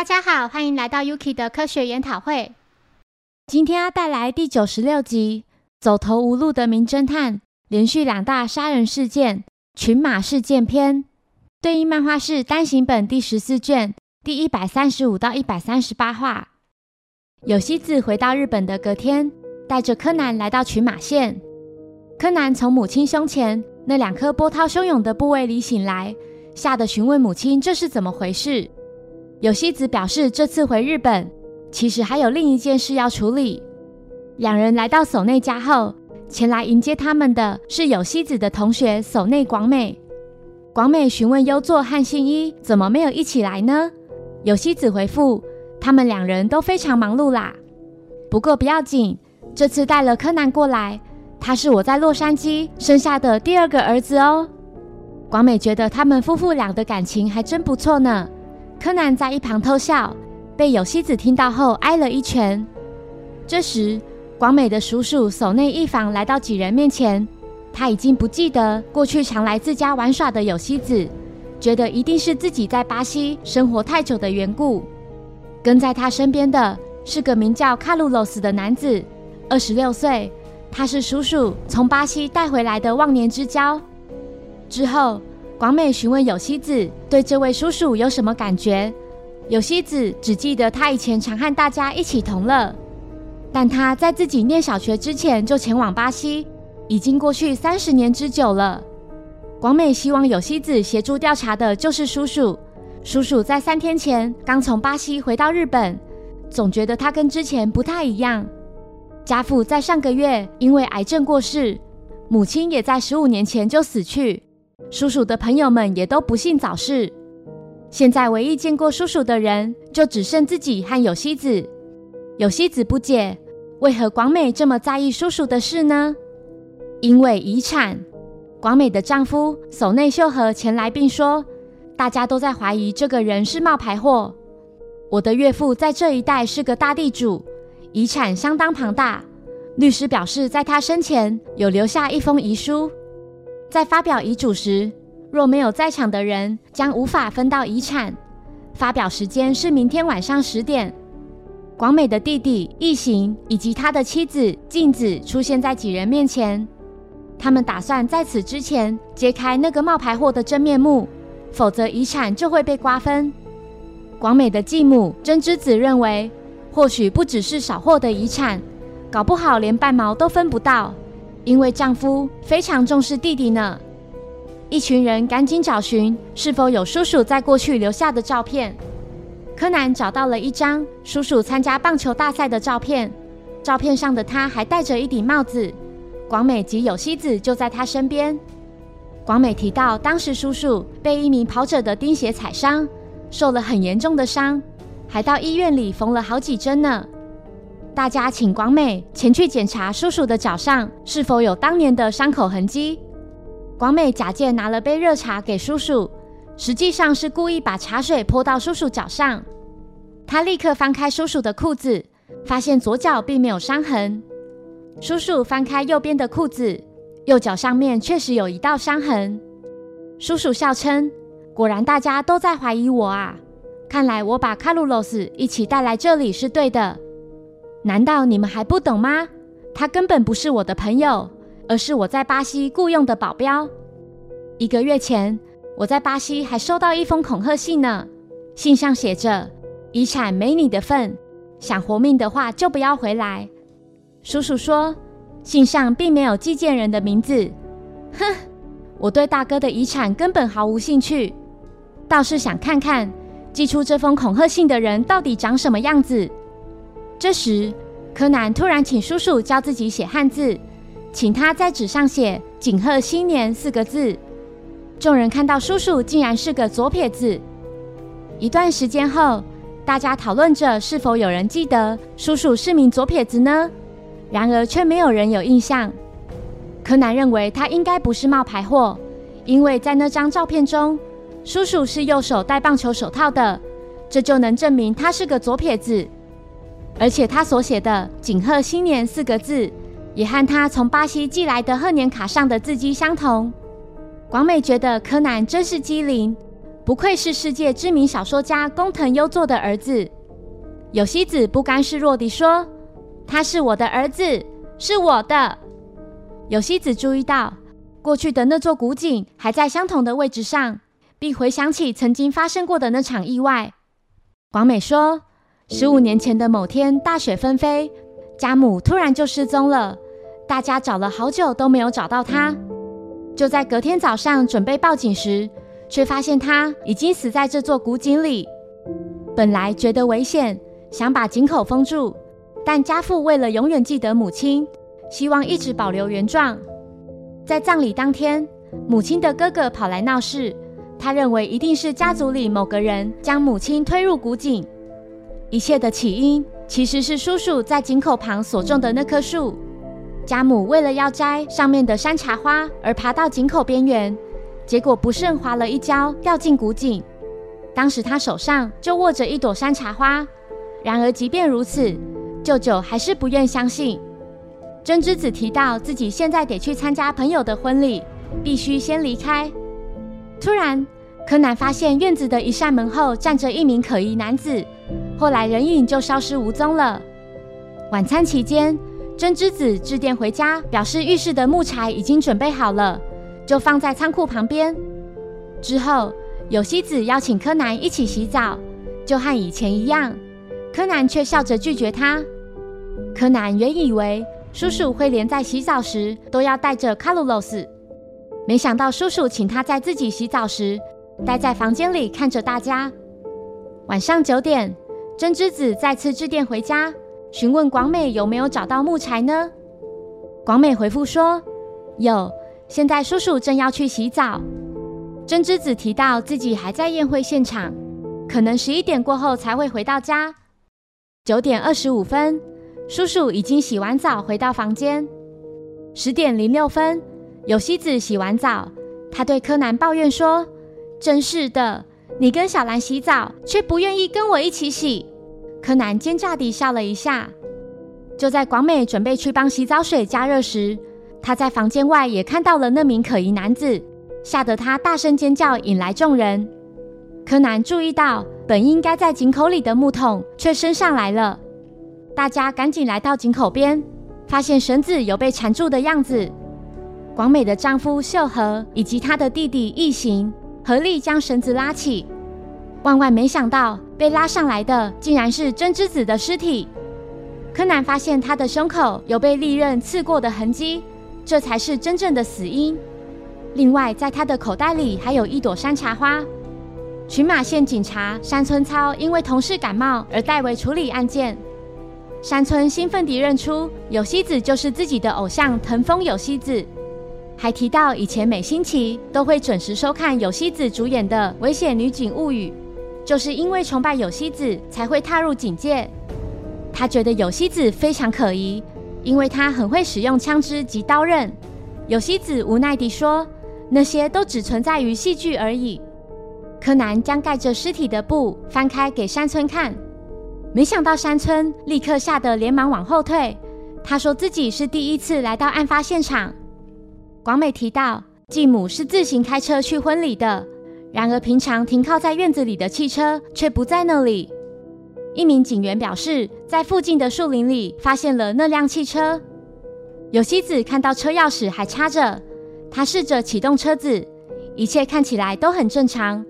大家好，欢迎来到 Yuki 的科学研讨会。今天要带来第九十六集《走投无路的名侦探》连续两大杀人事件——群马事件篇。对应漫画是单行本第十四卷第一百三十五到一百三十八话。有希子回到日本的隔天，带着柯南来到群马县。柯南从母亲胸前那两颗波涛汹涌的部位里醒来，吓得询问母亲这是怎么回事。有希子表示，这次回日本，其实还有另一件事要处理。两人来到守内家后，前来迎接他们的是有希子的同学守内广美。广美询问优作和信一怎么没有一起来呢？有希子回复，他们两人都非常忙碌啦。不过不要紧，这次带了柯南过来，他是我在洛杉矶生下的第二个儿子哦。广美觉得他们夫妇俩的感情还真不错呢。柯南在一旁偷笑，被有希子听到后挨了一拳。这时，广美的叔叔守内一房来到几人面前，他已经不记得过去常来自家玩耍的有希子，觉得一定是自己在巴西生活太久的缘故。跟在他身边的是个名叫卡鲁罗斯的男子，二十六岁，他是叔叔从巴西带回来的忘年之交。之后。广美询问有希子对这位叔叔有什么感觉，有希子只记得他以前常和大家一起同乐，但他在自己念小学之前就前往巴西，已经过去三十年之久了。广美希望有希子协助调查的就是叔叔，叔叔在三天前刚从巴西回到日本，总觉得他跟之前不太一样。家父在上个月因为癌症过世，母亲也在十五年前就死去。叔叔的朋友们也都不幸早逝，现在唯一见过叔叔的人就只剩自己和有希子。有希子不解，为何广美这么在意叔叔的事呢？因为遗产。广美的丈夫守内秀和前来并说，大家都在怀疑这个人是冒牌货。我的岳父在这一带是个大地主，遗产相当庞大。律师表示，在他生前有留下一封遗书。在发表遗嘱时，若没有在场的人，将无法分到遗产。发表时间是明天晚上十点。广美的弟弟义行以及他的妻子静子出现在几人面前，他们打算在此之前揭开那个冒牌货的真面目，否则遗产就会被瓜分。广美的继母真之子认为，或许不只是少获的遗产，搞不好连半毛都分不到。因为丈夫非常重视弟弟呢，一群人赶紧找寻是否有叔叔在过去留下的照片。柯南找到了一张叔叔参加棒球大赛的照片，照片上的他还戴着一顶帽子。广美及有希子就在他身边。广美提到，当时叔叔被一名跑者的钉鞋踩伤，受了很严重的伤，还到医院里缝了好几针呢。大家请广美前去检查叔叔的脚上是否有当年的伤口痕迹。广美假借拿了杯热茶给叔叔，实际上是故意把茶水泼到叔叔脚上。他立刻翻开叔叔的裤子，发现左脚并没有伤痕。叔叔翻开右边的裤子，右脚上面确实有一道伤痕。叔叔笑称：“果然大家都在怀疑我啊！看来我把卡鲁罗斯一起带来这里是对的。”难道你们还不懂吗？他根本不是我的朋友，而是我在巴西雇佣的保镖。一个月前，我在巴西还收到一封恐吓信呢，信上写着：“遗产没你的份，想活命的话就不要回来。”叔叔说，信上并没有寄件人的名字。哼，我对大哥的遗产根本毫无兴趣，倒是想看看寄出这封恐吓信的人到底长什么样子。这时，柯南突然请叔叔教自己写汉字，请他在纸上写“景贺新年”四个字。众人看到叔叔竟然是个左撇子。一段时间后，大家讨论着是否有人记得叔叔是名左撇子呢？然而却没有人有印象。柯南认为他应该不是冒牌货，因为在那张照片中，叔叔是右手戴棒球手套的，这就能证明他是个左撇子。而且他所写的“景贺新年”四个字，也和他从巴西寄来的贺年卡上的字迹相同。广美觉得柯南真是机灵，不愧是世界知名小说家工藤优作的儿子。有希子不甘示弱地说：“他是我的儿子，是我的。”有希子注意到过去的那座古井还在相同的位置上，并回想起曾经发生过的那场意外。广美说：“十五年前的某天，大雪纷飞，家母突然就失踪了，大家找了好久都没有找到她。就在隔天早上准备报警时，却发现她已经死在这座古井里。本来觉得危险。”想把井口封住，但家父为了永远记得母亲，希望一直保留原状。在葬礼当天，母亲的哥哥跑来闹事，他认为一定是家族里某个人将母亲推入古井。一切的起因其实是叔叔在井口旁所种的那棵树。家母为了要摘上面的山茶花而爬到井口边缘，结果不慎滑了一跤，掉进古井。当时他手上就握着一朵山茶花。然而，即便如此，舅舅还是不愿相信。真之子提到自己现在得去参加朋友的婚礼，必须先离开。突然，柯南发现院子的一扇门后站着一名可疑男子，后来人影就消失无踪了。晚餐期间，真之子致电回家，表示浴室的木柴已经准备好了，就放在仓库旁边。之后，有希子邀请柯南一起洗澡，就和以前一样。柯南却笑着拒绝他。柯南原以为叔叔会连在洗澡时都要带着卡鲁洛斯，没想到叔叔请他在自己洗澡时待在房间里看着大家。晚上九点，真之子再次致电回家，询问广美有没有找到木柴呢？广美回复说有，现在叔叔正要去洗澡。真之子提到自己还在宴会现场，可能十一点过后才会回到家。九点二十五分，叔叔已经洗完澡回到房间。十点零六分，有希子洗完澡，他对柯南抱怨说：“真是的，你跟小兰洗澡，却不愿意跟我一起洗。”柯南奸诈地笑了一下。就在广美准备去帮洗澡水加热时，他在房间外也看到了那名可疑男子，吓得他大声尖叫，引来众人。柯南注意到。本应该在井口里的木桶却升上来了，大家赶紧来到井口边，发现绳子有被缠住的样子。广美的丈夫秀和以及他的弟弟一行合力将绳子拉起，万万没想到被拉上来的竟然是真之子的尸体。柯南发现他的胸口有被利刃刺过的痕迹，这才是真正的死因。另外，在他的口袋里还有一朵山茶花。群马县警察山村操因为同事感冒而代为处理案件。山村兴奋地认出有希子就是自己的偶像藤风有希子，还提到以前每星期都会准时收看有希子主演的《危险女警物语》，就是因为崇拜有希子才会踏入警戒。他觉得有希子非常可疑，因为他很会使用枪支及刀刃。有希子无奈地说：“那些都只存在于戏剧而已。”柯南将盖着尸体的布翻开给山村看，没想到山村立刻吓得连忙往后退。他说自己是第一次来到案发现场。广美提到继母是自行开车去婚礼的，然而平常停靠在院子里的汽车却不在那里。一名警员表示，在附近的树林里发现了那辆汽车。有希子看到车钥匙还插着，他试着启动车子，一切看起来都很正常。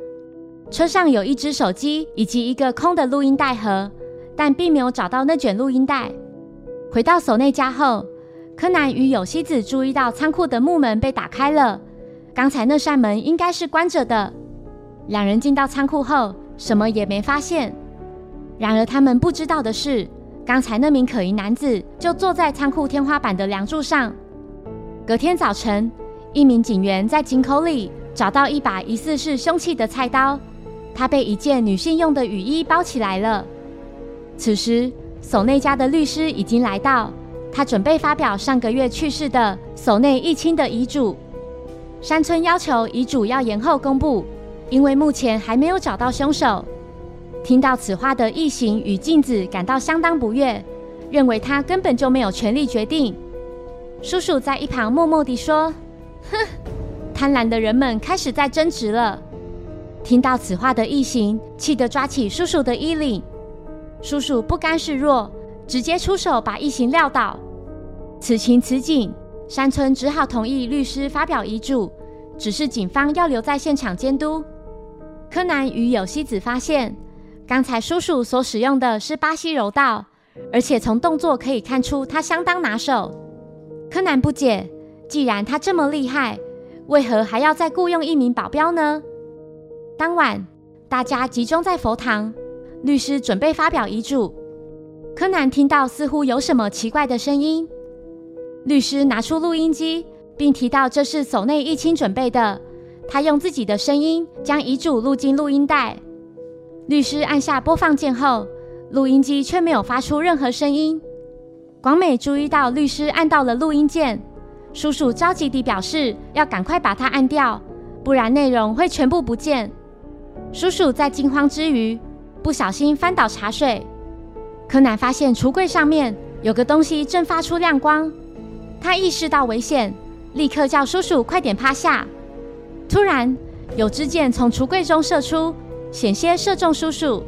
车上有一只手机以及一个空的录音带盒，但并没有找到那卷录音带。回到守内家后，柯南与有希子注意到仓库的木门被打开了，刚才那扇门应该是关着的。两人进到仓库后，什么也没发现。然而他们不知道的是，刚才那名可疑男子就坐在仓库天花板的梁柱上。隔天早晨，一名警员在井口里找到一把疑似是凶器的菜刀。他被一件女性用的雨衣包起来了。此时，守内家的律师已经来到，他准备发表上个月去世的守内义亲的遗嘱。山村要求遗嘱要延后公布，因为目前还没有找到凶手。听到此话的异形与镜子感到相当不悦，认为他根本就没有权利决定。叔叔在一旁默默地说：“哼，贪婪的人们开始在争执了。”听到此话的异形气得抓起叔叔的衣领，叔叔不甘示弱，直接出手把异形撂倒。此情此景，山村只好同意律师发表遗嘱，只是警方要留在现场监督。柯南与有希子发现，刚才叔叔所使用的是巴西柔道，而且从动作可以看出他相当拿手。柯南不解，既然他这么厉害，为何还要再雇佣一名保镖呢？当晚，大家集中在佛堂，律师准备发表遗嘱。柯南听到似乎有什么奇怪的声音，律师拿出录音机，并提到这是手内一清准备的。他用自己的声音将遗嘱录进录音带。律师按下播放键后，录音机却没有发出任何声音。广美注意到律师按到了录音键，叔叔着急地表示要赶快把它按掉，不然内容会全部不见。叔叔在惊慌之余，不小心翻倒茶水。柯南发现橱柜上面有个东西正发出亮光，他意识到危险，立刻叫叔叔快点趴下。突然，有支箭从橱柜中射出，险些射中叔叔。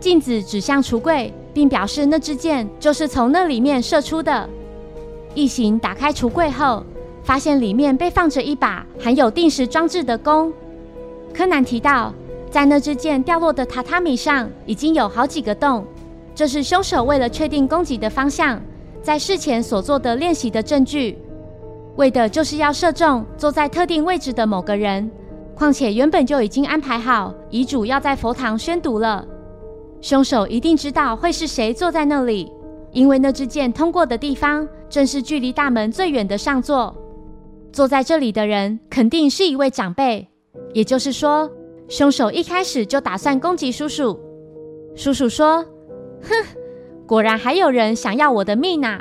镜子指向橱柜，并表示那支箭就是从那里面射出的。异形打开橱柜后，发现里面被放着一把含有定时装置的弓。柯南提到，在那支箭掉落的榻榻米上已经有好几个洞，这是凶手为了确定攻击的方向，在事前所做的练习的证据。为的就是要射中坐在特定位置的某个人，况且原本就已经安排好遗嘱要在佛堂宣读了。凶手一定知道会是谁坐在那里，因为那支箭通过的地方正是距离大门最远的上座。坐在这里的人肯定是一位长辈，也就是说，凶手一开始就打算攻击叔叔。叔叔说：“哼，果然还有人想要我的命呐！”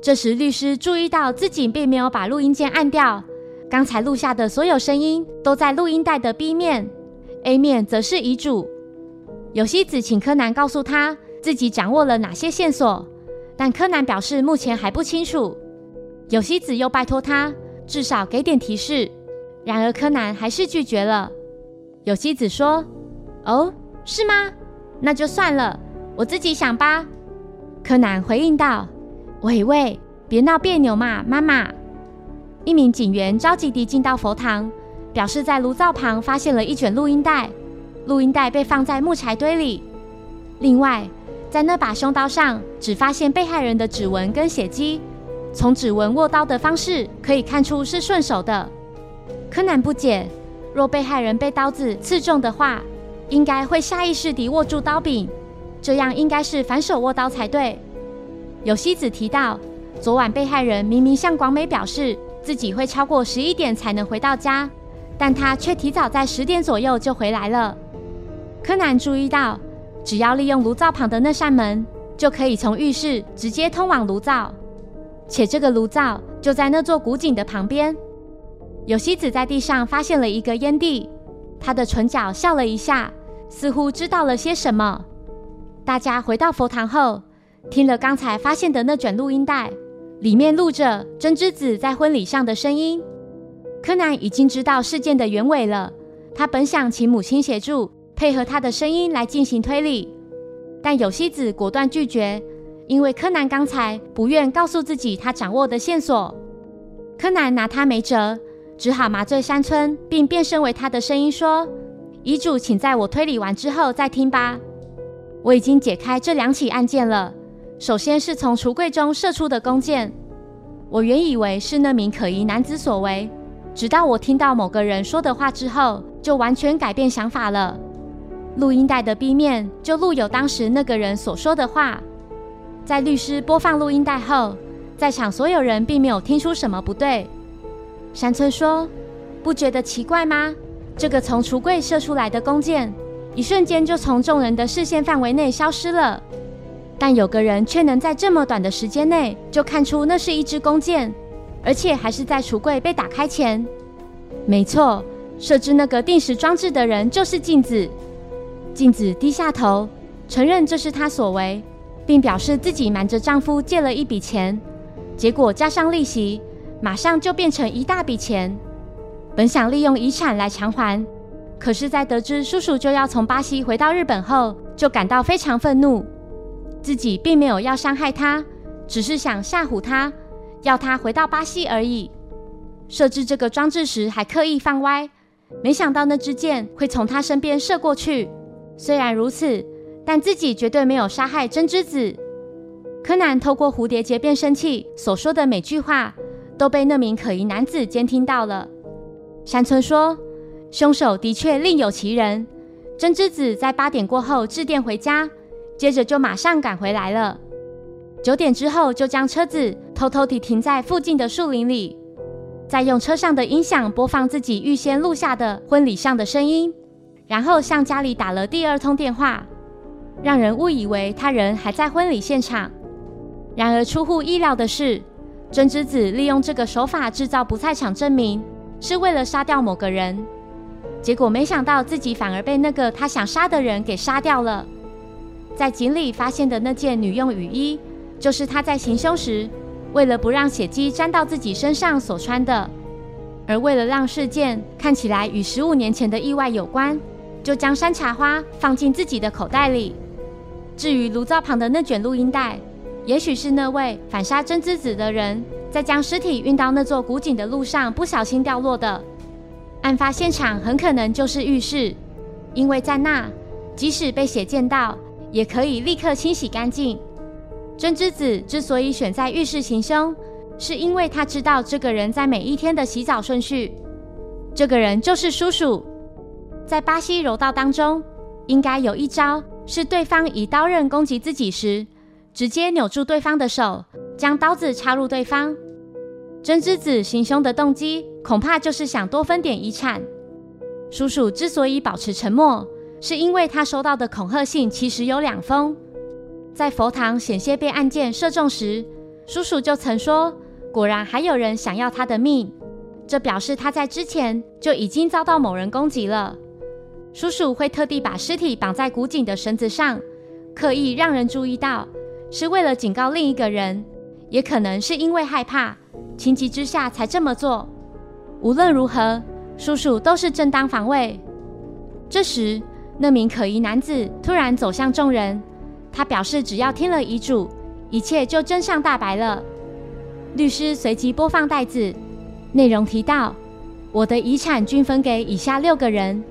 这时，律师注意到自己并没有把录音键按掉。刚才录下的所有声音都在录音带的 B 面，A 面则是遗嘱。有希子请柯南告诉他自己掌握了哪些线索，但柯南表示目前还不清楚。有希子又拜托他至少给点提示，然而柯南还是拒绝了。有希子说：“哦，是吗？那就算了，我自己想吧。”柯南回应道。喂喂，别闹别扭嘛，妈妈！一名警员着急地进到佛堂，表示在炉灶旁发现了一卷录音带，录音带被放在木柴堆里。另外，在那把凶刀上只发现被害人的指纹跟血迹，从指纹握刀的方式可以看出是顺手的。柯南不解，若被害人被刀子刺中的话，应该会下意识地握住刀柄，这样应该是反手握刀才对。有希子提到，昨晚被害人明明向广美表示自己会超过十一点才能回到家，但他却提早在十点左右就回来了。柯南注意到，只要利用炉灶旁的那扇门，就可以从浴室直接通往炉灶，且这个炉灶就在那座古井的旁边。有希子在地上发现了一个烟蒂，他的唇角笑了一下，似乎知道了些什么。大家回到佛堂后。听了刚才发现的那卷录音带，里面录着真之子在婚礼上的声音。柯南已经知道事件的原委了。他本想请母亲协助，配合他的声音来进行推理，但有希子果断拒绝，因为柯南刚才不愿告诉自己他掌握的线索。柯南拿他没辙，只好麻醉山村，并变身为他的声音说：“遗嘱，请在我推理完之后再听吧。我已经解开这两起案件了。”首先是从橱柜中射出的弓箭，我原以为是那名可疑男子所为，直到我听到某个人说的话之后，就完全改变想法了。录音带的 B 面就录有当时那个人所说的话。在律师播放录音带后，在场所有人并没有听出什么不对。山村说：“不觉得奇怪吗？这个从橱柜射出来的弓箭，一瞬间就从众人的视线范围内消失了。”但有个人却能在这么短的时间内就看出那是一支弓箭，而且还是在橱柜被打开前。没错，设置那个定时装置的人就是镜子。镜子低下头，承认这是他所为，并表示自己瞒着丈夫借了一笔钱，结果加上利息，马上就变成一大笔钱。本想利用遗产来偿还，可是，在得知叔叔就要从巴西回到日本后，就感到非常愤怒。自己并没有要伤害他，只是想吓唬他，要他回到巴西而已。设置这个装置时，还刻意放歪，没想到那支箭会从他身边射过去。虽然如此，但自己绝对没有杀害真之子。柯南透过蝴蝶结变声器所说的每句话，都被那名可疑男子监听到了。山村说。凶手的确另有其人。真之子在八点过后致电回家，接着就马上赶回来了。九点之后，就将车子偷偷地停在附近的树林里，再用车上的音响播放自己预先录下的婚礼上的声音，然后向家里打了第二通电话，让人误以为他人还在婚礼现场。然而出乎意料的是，真之子利用这个手法制造不在场证明，是为了杀掉某个人。结果没想到自己反而被那个他想杀的人给杀掉了。在井里发现的那件女用雨衣，就是他在行凶时为了不让血迹沾到自己身上所穿的。而为了让事件看起来与十五年前的意外有关，就将山茶花放进自己的口袋里。至于炉灶旁的那卷录音带，也许是那位反杀真之子的人在将尸体运到那座古井的路上不小心掉落的。案发现场很可能就是浴室，因为在那，即使被血溅到，也可以立刻清洗干净。真之子之所以选在浴室行凶，是因为他知道这个人在每一天的洗澡顺序。这个人就是叔叔。在巴西柔道当中，应该有一招是对方以刀刃攻击自己时，直接扭住对方的手，将刀子插入对方。真之子行凶的动机，恐怕就是想多分点遗产。叔叔之所以保持沉默，是因为他收到的恐吓信其实有两封。在佛堂险些被案件射中时，叔叔就曾说：“果然还有人想要他的命。”这表示他在之前就已经遭到某人攻击了。叔叔会特地把尸体绑在古井的绳子上，刻意让人注意到，是为了警告另一个人，也可能是因为害怕。情急之下才这么做。无论如何，叔叔都是正当防卫。这时，那名可疑男子突然走向众人，他表示只要听了遗嘱，一切就真相大白了。律师随即播放带子，内容提到：我的遗产均分给以下六个人，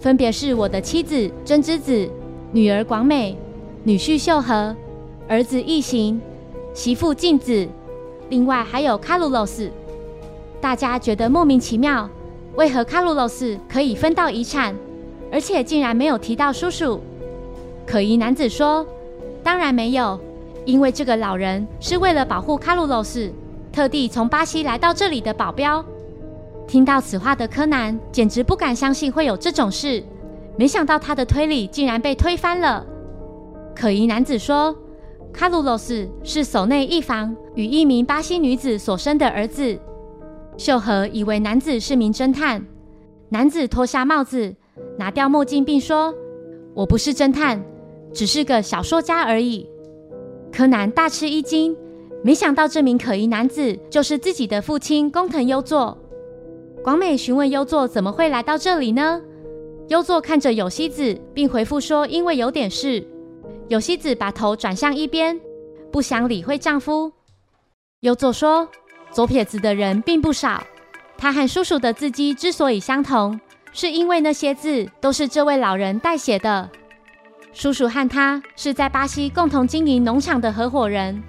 分别是我的妻子真之子、女儿广美、女婿秀和、儿子义行、媳妇静子。另外还有卡鲁罗斯，大家觉得莫名其妙，为何卡鲁罗斯可以分到遗产，而且竟然没有提到叔叔？可疑男子说：“当然没有，因为这个老人是为了保护卡鲁罗斯，特地从巴西来到这里的保镖。”听到此话的柯南简直不敢相信会有这种事，没想到他的推理竟然被推翻了。可疑男子说。卡鲁罗斯是守内一房与一名巴西女子所生的儿子。秀和以为男子是名侦探，男子脱下帽子，拿掉墨镜，并说：“我不是侦探，只是个小说家而已。”柯南大吃一惊，没想到这名可疑男子就是自己的父亲工藤优作。广美询问优作怎么会来到这里呢？优作看着有希子，并回复说：“因为有点事。”有希子把头转向一边，不想理会丈夫。优作说：“左撇子的人并不少。他和叔叔的字迹之所以相同，是因为那些字都是这位老人代写的。叔叔和他是在巴西共同经营农场的合伙人。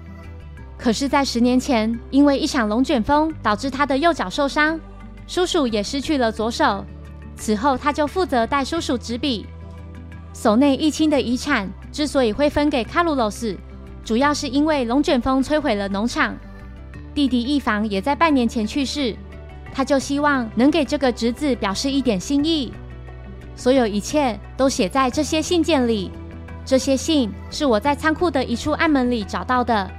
可是，在十年前，因为一场龙卷风导致他的右脚受伤，叔叔也失去了左手。此后，他就负责带叔叔执笔。守内义亲的遗产。”之所以会分给卡鲁罗斯，主要是因为龙卷风摧毁了农场，弟弟一房也在半年前去世，他就希望能给这个侄子表示一点心意。所有一切都写在这些信件里，这些信是我在仓库的一处暗门里找到的。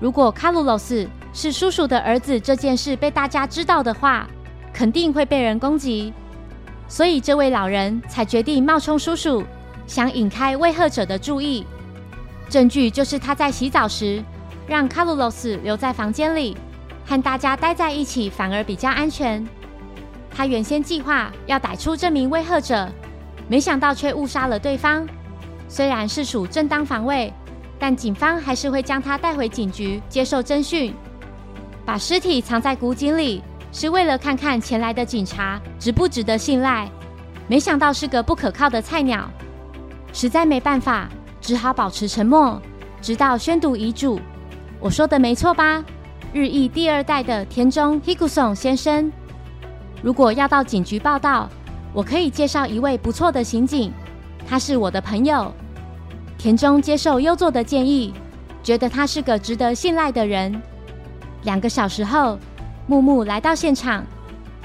如果卡鲁罗斯是叔叔的儿子，这件事被大家知道的话，肯定会被人攻击，所以这位老人才决定冒充叔叔。想引开威吓者的注意，证据就是他在洗澡时让卡鲁罗斯留在房间里，和大家待在一起反而比较安全。他原先计划要逮出这名威吓者，没想到却误杀了对方。虽然是属正当防卫，但警方还是会将他带回警局接受侦讯。把尸体藏在古井里，是为了看看前来的警察值不值得信赖。没想到是个不可靠的菜鸟，实在没办法，只好保持沉默，直到宣读遗嘱。我说的没错吧？日裔第二代的田中 Hikuson 先生。如果要到警局报道，我可以介绍一位不错的刑警，他是我的朋友。田中接受优作的建议，觉得他是个值得信赖的人。两个小时后，木木来到现场。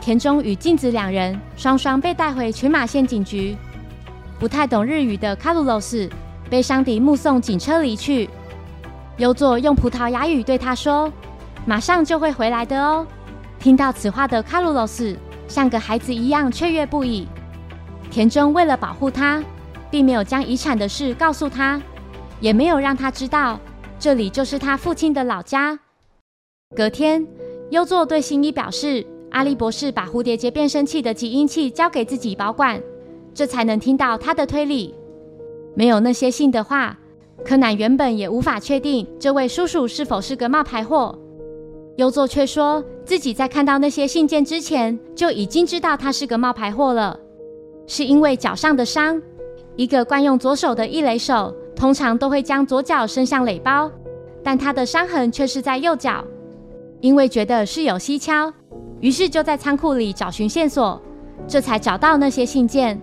田中与镜子两人双双被带回群马县警局。不太懂日语的卡鲁罗斯悲伤地目送警车离去。优作用葡萄牙语对他说：“马上就会回来的哦。”听到此话的卡鲁罗斯像个孩子一样雀跃不已。田中为了保护他，并没有将遗产的事告诉他，也没有让他知道这里就是他父亲的老家。隔天，优作对新一表示。阿笠博士把蝴蝶结变声器的集音器交给自己保管，这才能听到他的推理。没有那些信的话，柯南原本也无法确定这位叔叔是否是个冒牌货。优作却说自己在看到那些信件之前就已经知道他是个冒牌货了，是因为脚上的伤。一个惯用左手的一雷手通常都会将左脚伸向垒包，但他的伤痕却是在右脚，因为觉得是有蹊跷。于是就在仓库里找寻线索，这才找到那些信件。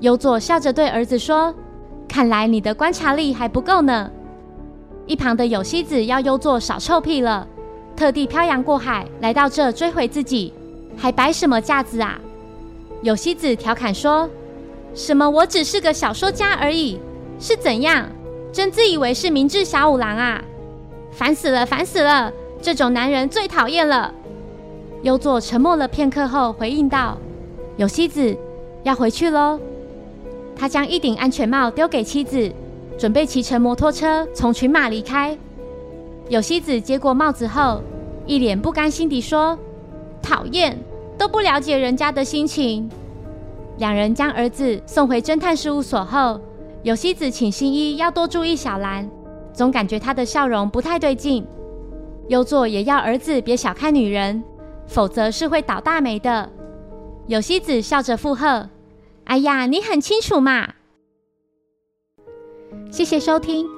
优作笑着对儿子说：“看来你的观察力还不够呢。”一旁的有希子要优作少臭屁了，特地漂洋过海来到这追回自己，还摆什么架子啊？有希子调侃说：“什么？我只是个小说家而已，是怎样？真自以为是明智小五郎啊？烦死了，烦死了！这种男人最讨厌了。”优作沉默了片刻后，回应道：“有希子，要回去喽。”他将一顶安全帽丢给妻子，准备骑乘摩托车从群马离开。有希子接过帽子后，一脸不甘心地说：“讨厌，都不了解人家的心情。”两人将儿子送回侦探事务所后，有希子请新一要多注意小兰，总感觉她的笑容不太对劲。优作也要儿子别小看女人。否则是会倒大霉的。有希子笑着附和：“哎呀，你很清楚嘛。”谢谢收听。